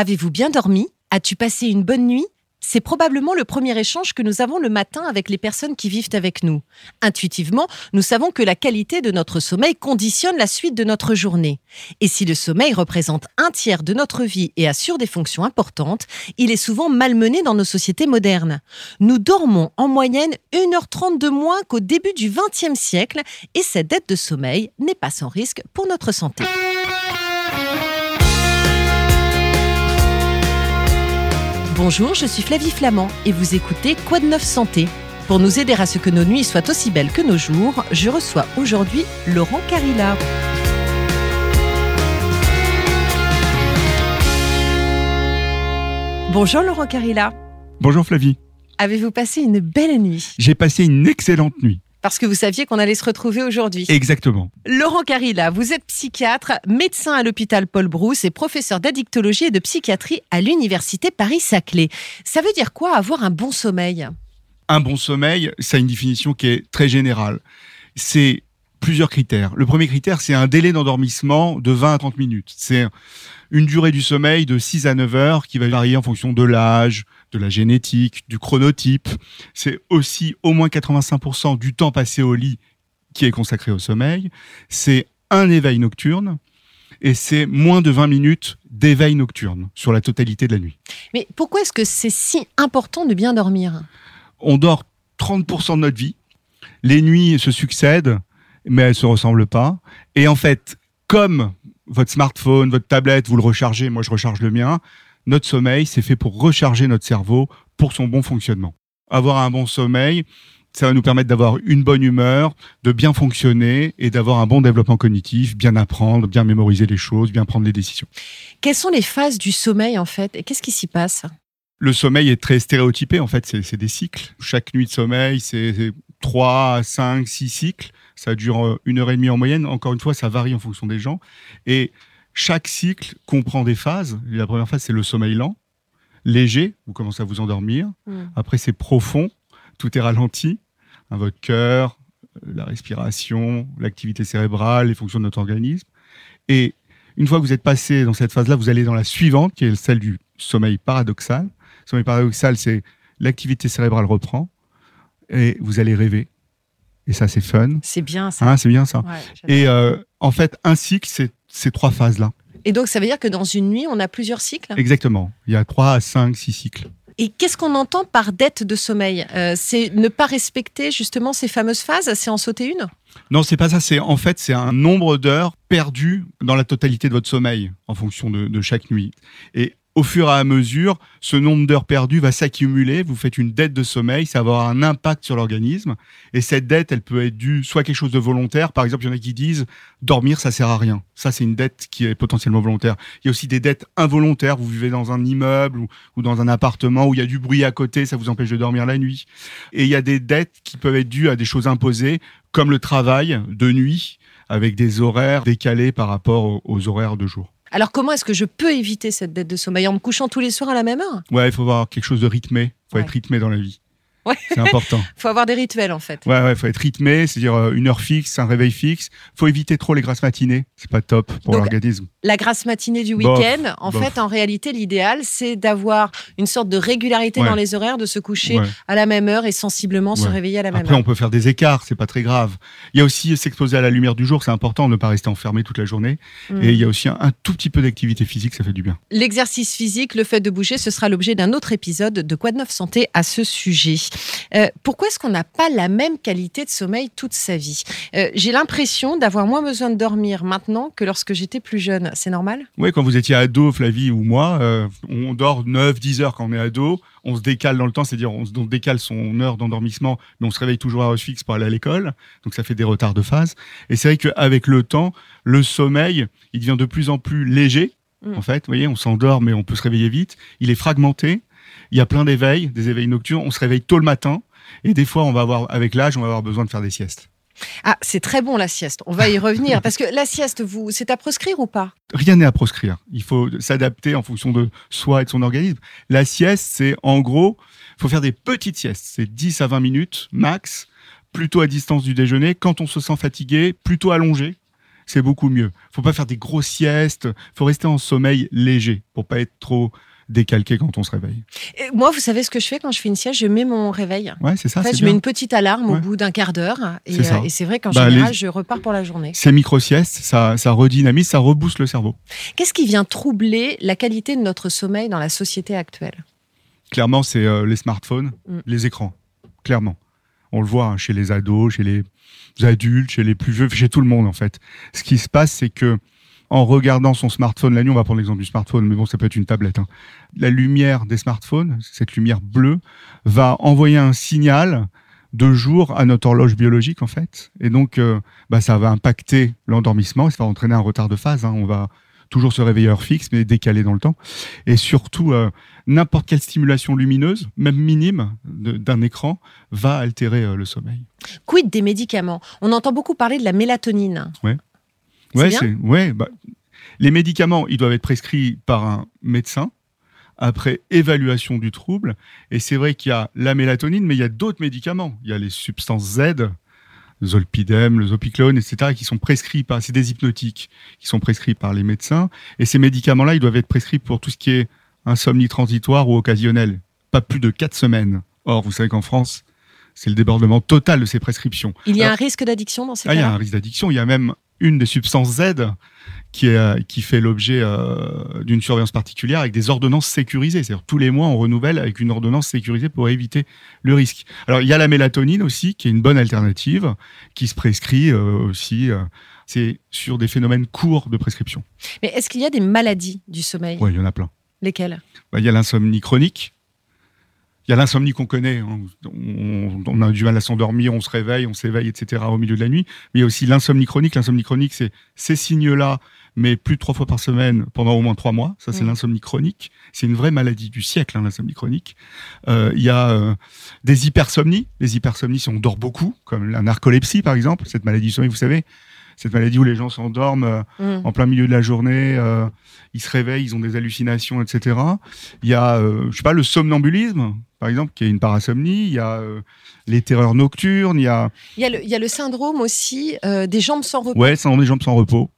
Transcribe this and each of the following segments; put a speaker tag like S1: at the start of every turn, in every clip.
S1: Avez-vous bien dormi? As-tu passé une bonne nuit? C'est probablement le premier échange que nous avons le matin avec les personnes qui vivent avec nous. Intuitivement, nous savons que la qualité de notre sommeil conditionne la suite de notre journée. Et si le sommeil représente un tiers de notre vie et assure des fonctions importantes, il est souvent malmené dans nos sociétés modernes. Nous dormons en moyenne 1h30 de moins qu'au début du XXe siècle et cette dette de sommeil n'est pas sans risque pour notre santé. Bonjour, je suis Flavie Flamand et vous écoutez Quoi de neuf santé Pour nous aider à ce que nos nuits soient aussi belles que nos jours, je reçois aujourd'hui Laurent Carilla. Bonjour Laurent Carilla.
S2: Bonjour Flavie.
S1: Avez-vous passé une belle nuit?
S2: J'ai passé une excellente nuit.
S1: Parce que vous saviez qu'on allait se retrouver aujourd'hui.
S2: Exactement.
S1: Laurent Carilla, vous êtes psychiatre, médecin à l'hôpital Paul Brousse et professeur d'addictologie et de psychiatrie à l'université Paris-Saclay. Ça veut dire quoi avoir un bon sommeil?
S2: Un bon sommeil, ça a une définition qui est très générale. C'est plusieurs critères. Le premier critère, c'est un délai d'endormissement de 20 à 30 minutes. C'est une durée du sommeil de 6 à 9 heures qui va varier en fonction de l'âge, de la génétique, du chronotype. C'est aussi au moins 85% du temps passé au lit qui est consacré au sommeil. C'est un éveil nocturne et c'est moins de 20 minutes d'éveil nocturne sur la totalité de la nuit.
S1: Mais pourquoi est-ce que c'est si important de bien dormir?
S2: On dort 30% de notre vie. Les nuits se succèdent, mais elles ne se ressemblent pas. Et en fait, comme votre smartphone, votre tablette, vous le rechargez, moi je recharge le mien, notre sommeil, c'est fait pour recharger notre cerveau pour son bon fonctionnement. Avoir un bon sommeil, ça va nous permettre d'avoir une bonne humeur, de bien fonctionner et d'avoir un bon développement cognitif, bien apprendre, bien mémoriser les choses, bien prendre les décisions.
S1: Quelles sont les phases du sommeil en fait? Et qu'est-ce qui s'y passe?
S2: Le sommeil est très stéréotypé en fait, c'est des cycles. Chaque nuit de sommeil, c'est 3, 5, 6 cycles. Ça dure euh, une heure et demie en moyenne. Encore une fois, ça varie en fonction des gens. Et chaque cycle comprend des phases. La première phase, c'est le sommeil lent, léger, vous commencez à vous endormir. Mm. Après, c'est profond, tout est ralenti. Hein, votre cœur, la respiration, l'activité cérébrale, les fonctions de notre organisme. Et une fois que vous êtes passé dans cette phase-là, vous allez dans la suivante, qui est celle du sommeil paradoxal. Le sommeil paradoxal, c'est l'activité cérébrale reprend et vous allez rêver. Et ça, c'est fun.
S1: C'est bien ça.
S2: Hein, c'est bien ça. et euh, en fait, un cycle, c'est ces trois phases-là.
S1: Et donc, ça veut dire que dans une nuit, on a plusieurs cycles?
S2: Exactement. Il y a trois à cinq, six cycles.
S1: Et qu'est-ce qu'on entend par dette de sommeil? Euh, C'est ne pas respecter justement ces fameuses phases? C'est en sauter une?
S2: Non, c'est pas ça. C'est en fait c'est un nombre d'heures perdues dans la totalité de votre sommeil en fonction de, de chaque nuit. Et au fur et à mesure, ce nombre d'heures perdues va s'accumuler. Vous faites une dette de sommeil, ça va avoir un impact sur l'organisme. Et cette dette, elle peut être due soit à quelque chose de volontaire. Par exemple, il y en a qui disent dormir, ça sert à rien. Ça, c'est une dette qui est potentiellement volontaire. Il y a aussi des dettes involontaires. Vous vivez dans un immeuble ou, dans un appartement où il y a du bruit à côté, ça vous empêche de dormir la nuit. Et il y a des dettes qui peuvent être dues à des choses imposées, comme le travail de nuit, avec des horaires décalés par rapport aux horaires de jour.
S1: Alors comment est-ce que je peux éviter cette dette de sommeil en me couchant tous les soirs à la même heure?
S2: Ouais, il faut avoir quelque chose de rythmé. Il faut être rythmé dans la vie. C'est important.
S1: Il faut avoir des rituels en fait.
S2: Ouais, ouais, faut être rythmé, c'est-à-dire euh, une heure fixe, un réveil fixe. Faut éviter trop les grasses matinées, c'est pas top pour l'organisme.
S1: La grasse matinée du week-end, en fait, en réalité, l'idéal, c'est d'avoir une sorte de régularité dans les horaires, de se coucher à la même heure et sensiblement se réveiller à la même
S2: heure.
S1: Après,
S2: on peut faire des écarts, c'est pas très grave. Il y a aussi s'exposer à la lumière du jour, c'est important, ne pas rester enfermé toute la journée. Mm. Et il y a aussi un, tout petit peu d'activité physique, ça fait du bien.
S1: L'exercice physique, le fait de bouger, ce sera l'objet d'un autre épisode de Quoi de neuf santé à ce sujet. Euh, pourquoi est-ce qu'on n'a pas la même qualité de sommeil toute sa vie euh, J'ai l'impression d'avoir moins besoin de dormir maintenant que lorsque j'étais plus jeune. C'est normal?
S2: Oui, quand vous étiez ado, Flavie ou moi, euh, on dort 9-10 heures quand on est ado. On se décale dans le temps, c'est-à-dire on, décale son heure d'endormissement, mais on se réveille toujours à heure fixe pour aller à l'école. Donc ça fait des retards de phase. Et c'est vrai qu'avec le temps, le sommeil, il devient de plus en plus léger. Mm. En fait, vous voyez, on s'endort, mais on peut se réveiller vite. Il est fragmenté. Il y a plein d'éveils, des éveils nocturnes. On se réveille tôt le matin. Et des fois, on va avoir, avec l'âge, on va avoir besoin de faire des siestes.
S1: Ah, c'est très bon la sieste. On va y revenir parce que la sieste, vous, c'est à proscrire ou pas?
S2: Rien n'est à proscrire. Il faut s'adapter en fonction de soi et de son organisme. La sieste, c'est en gros, il faut faire des petites siestes. C'est 10 à 20 minutes max, plutôt à distance du déjeuner. Quand on se sent fatigué, plutôt allongé. c'est beaucoup mieux. Faut pas faire des grosses siestes, faut rester en sommeil léger pour pas être trop décalqué quand on se réveille.
S1: Et moi, vous savez ce que je fais quand je fais une sieste? Je mets mon réveil.
S2: Ouais, c'est ça.
S1: En fait, je mets une petite alarme au bout d'un quart d'heure. Et,
S2: C'est ça.
S1: euh, et c'est vrai qu'en
S2: Bah,
S1: général,
S2: les-
S1: je repars pour la journée.
S2: Ces micro-siestes, ça, ça redynamise, ça rebooste le cerveau.
S1: Qu'est-ce qui vient troubler la qualité de notre sommeil dans la société actuelle?
S2: Clairement, c'est euh, les smartphones,
S1: Mm.
S2: les écrans. Clairement. On le voit hein, chez les ados, chez les adultes, chez les plus vieux, chez tout le monde en fait. Ce qui se passe, c'est que en regardant son smartphone la nuit, on va prendre l'exemple du smartphone, mais bon, ça peut être une tablette. hein. La lumière des smartphones, cette lumière bleue, va envoyer un signal de jour à notre horloge biologique en fait, et donc euh, bah, ça va impacter l'endormissement, et ça va entraîner un retard de phase. hein. On va toujours se réveiller à heure fixe, mais décalé dans le temps, et surtout euh, n'importe quelle stimulation lumineuse, même minime, d'un écran, va altérer euh, le sommeil.
S1: Quid des médicaments? On entend beaucoup parler de la mélatonine. C'est
S2: Ouais,
S1: bien
S2: c'est ouais. Bah, les médicaments, ils doivent être prescrits par un médecin après évaluation du trouble. Et c'est vrai qu'il y a la mélatonine, mais il y a d'autres médicaments. Il y a les substances Z, le zolpidem, le zopiclone, etc., qui sont prescrits par, c'est des hypnotiques, qui sont prescrits par les médecins. Et ces médicaments-là, ils doivent être prescrits pour tout ce qui est insomnie transitoire ou occasionnelle. Pas plus de quatre semaines. Or, vous savez qu'en France, c'est le débordement total de ces prescriptions.
S1: Il y a
S2: Alors-
S1: un risque d'addiction dans ces
S2: ah, il y a
S1: cas-là
S2: un risque d'addiction. Il y a même une des substances Z qui, est, euh, qui fait l'objet euh, d'une surveillance particulière avec des ordonnances sécurisées. C'est-à-dire tous les mois, on renouvelle avec une ordonnance sécurisée pour éviter le risque. Alors, il y a la mélatonine aussi, qui est une bonne alternative, qui se prescrit euh, aussi. euh, c'est sur des phénomènes courts de prescription.
S1: Mais est-ce qu'il y a des maladies du sommeil?
S2: Ouais, il y en a plein.
S1: Lesquelles?
S2: Bah, Il y a l'insomnie chronique. Il y a l'insomnie qu'on connaît. hein. On, on a du mal à s'endormir, on se réveille, on s'éveille, etc. au milieu de la nuit. Mais il y a aussi l'insomnie chronique. L'insomnie chronique, c'est ces signes-là, mais plus de trois fois par semaine pendant au moins trois mois. Ça, c'est l'insomnie chronique. C'est une vraie maladie du siècle, hein, l'insomnie chronique. Euh, Il y a euh, des hypersomnies. Les hypersomnies, si on dort beaucoup, comme la narcolepsie, par exemple, cette maladie du sommeil, vous savez, cette maladie où les gens s'endorment euh,
S1: Hmm.
S2: en plein milieu de la journée, euh, ils se réveillent, ils ont des hallucinations, etc. Il y a, euh, je sais pas, le somnambulisme, par exemple, qui est une parasomnie. Il y a euh, les terreurs nocturnes. Il y a,
S1: il, y a le, il y a le syndrome aussi euh, des jambes sans repos.
S2: ouais, syndrome des jambes sans repos.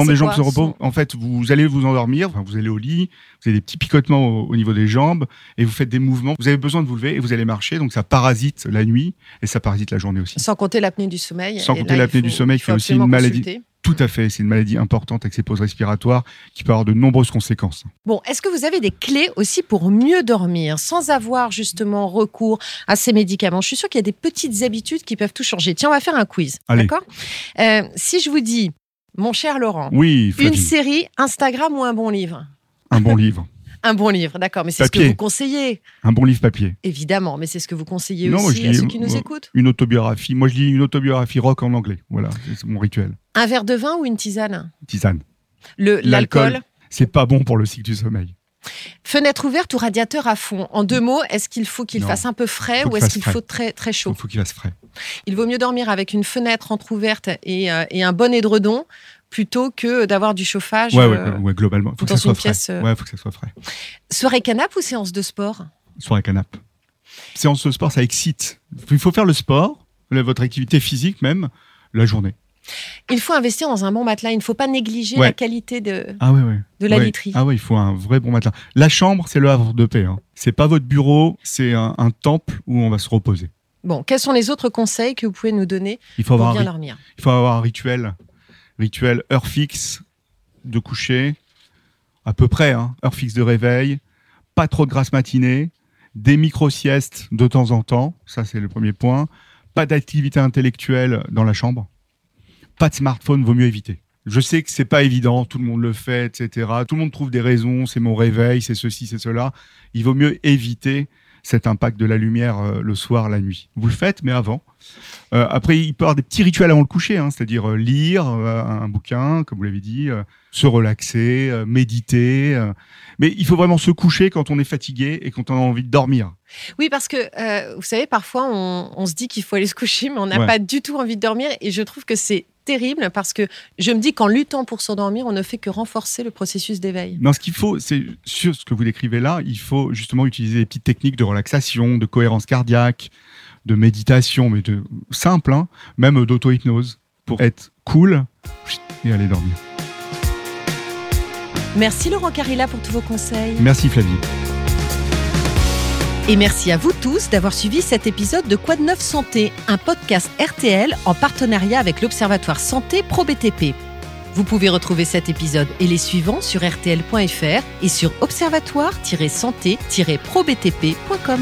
S1: C'est
S2: des jambes
S1: quoi,
S2: sans repos.
S1: ce-
S2: En fait, vous allez vous endormir, enfin, vous allez au lit, vous avez des petits picotements au, au niveau des jambes et vous faites des mouvements. Vous avez besoin de vous lever et vous allez marcher, donc ça parasite la nuit et ça parasite la journée aussi.
S1: Sans compter l'apnée du sommeil.
S2: Sans compter l'apnée du sommeil,
S1: il
S2: qui est aussi une maladie.
S1: consulter.
S2: Tout à fait, c'est une maladie importante avec ses pauses respiratoires qui peut avoir de nombreuses conséquences.
S1: Bon, est-ce que vous avez des clés aussi pour mieux dormir sans avoir justement recours à ces médicaments? Je suis sûre qu'il y a des petites habitudes qui peuvent tout changer. Tiens, on va faire un quiz. D'accord? Euh, Si je vous dis, mon cher Laurent,
S2: Oui,
S1: une série, Instagram ou un bon livre
S2: un bon livre.
S1: Un bon livre, d'accord, mais c'est ce que vous conseillez,
S2: Un bon livre papier.
S1: évidemment, mais c'est ce que vous conseillez
S2: Non,
S1: aussi à ceux qui nous
S2: moi-
S1: écoutent.
S2: Une autobiographie. Moi, je lis une autobiographie rock en anglais. Voilà, c'est mon rituel.
S1: Un verre de vin ou une tisane?
S2: Tisane. L'alcool C'est pas bon pour le cycle du sommeil.
S1: Fenêtre ouverte ou radiateur à fond En deux mots, est-ce qu'il faut qu'il fasse un peu frais ou est-ce qu'il faut très, très chaud
S2: Il faut qu'il fasse frais.
S1: Il vaut mieux dormir avec une fenêtre entrouverte et, euh, et un bon édredon plutôt que d'avoir du chauffage.
S2: Ouais, ouais,
S1: euh,
S2: ouais, globalement. Faut que
S1: dans
S2: ça
S1: une pièce, euh,
S2: Ouais, faut que ça soit frais.
S1: Soirée canap ou séance de sport?
S2: Sur la canapé. Séance de sport, ça excite. Il faut faire le sport, votre activité physique même, la journée.
S1: Il faut investir dans un bon matelas. Il ne faut pas négliger
S2: Ouais.
S1: la qualité de,
S2: Ah ouais, ouais.
S1: de la
S2: Ouais.
S1: literie.
S2: Ah ouais, il faut un vrai bon matelas. La chambre, c'est le havre de paix. Hein. C'est pas votre bureau, c'est un, un temple où on va se reposer.
S1: Bon, quels sont les autres conseils que vous pouvez nous donner
S2: Il faut
S1: pour
S2: avoir
S1: bien dormir?
S2: Il faut avoir un rituel. Rituel, heure fixe de coucher, à peu près, hein, heure fixe de réveil, pas trop de grasse matinée, des micro-siestes de temps en temps, ça c'est le premier point, pas d'activité intellectuelle dans la chambre, pas de smartphone, vaut mieux éviter. Je sais que c'est pas évident, tout le monde le fait, etc. Tout le monde trouve des raisons, c'est mon réveil, c'est ceci, c'est cela. Il vaut mieux éviter cet impact de la lumière euh, le soir, la nuit. Vous le faites, mais avant. Euh, après, il peut y avoir des petits rituels avant le coucher, hein, c'est-à-dire euh, lire un bouquin, comme vous l'avez dit, se relaxer, méditer. Mais il faut vraiment se coucher quand on est fatigué et quand on a envie de dormir.
S1: Oui, parce que vous savez, parfois on, on se dit qu'il faut aller se coucher, mais on n'a
S2: Ouais.
S1: pas du tout envie de dormir. Et je trouve que c'est terrible parce que je me dis qu'en luttant pour s'endormir, on ne fait que renforcer le processus d'éveil.
S2: Non, ce qu'il faut, c'est sur ce que vous décrivez là, il faut justement utiliser des petites techniques de relaxation, de cohérence cardiaque, de méditation, mais de simple, hein, même d'auto-hypnose. pour être cool et aller dormir.
S1: Merci Laurent Carilla pour tous vos conseils.
S2: Merci Flavie.
S1: Et merci à vous tous d'avoir suivi cet épisode de Quoi Neuf Santé, un podcast RTL en partenariat avec l'Observatoire Santé Pro BTP. Vous pouvez retrouver cet épisode et les suivants sur rtl.fr et sur observatoire-santé-probtp.com.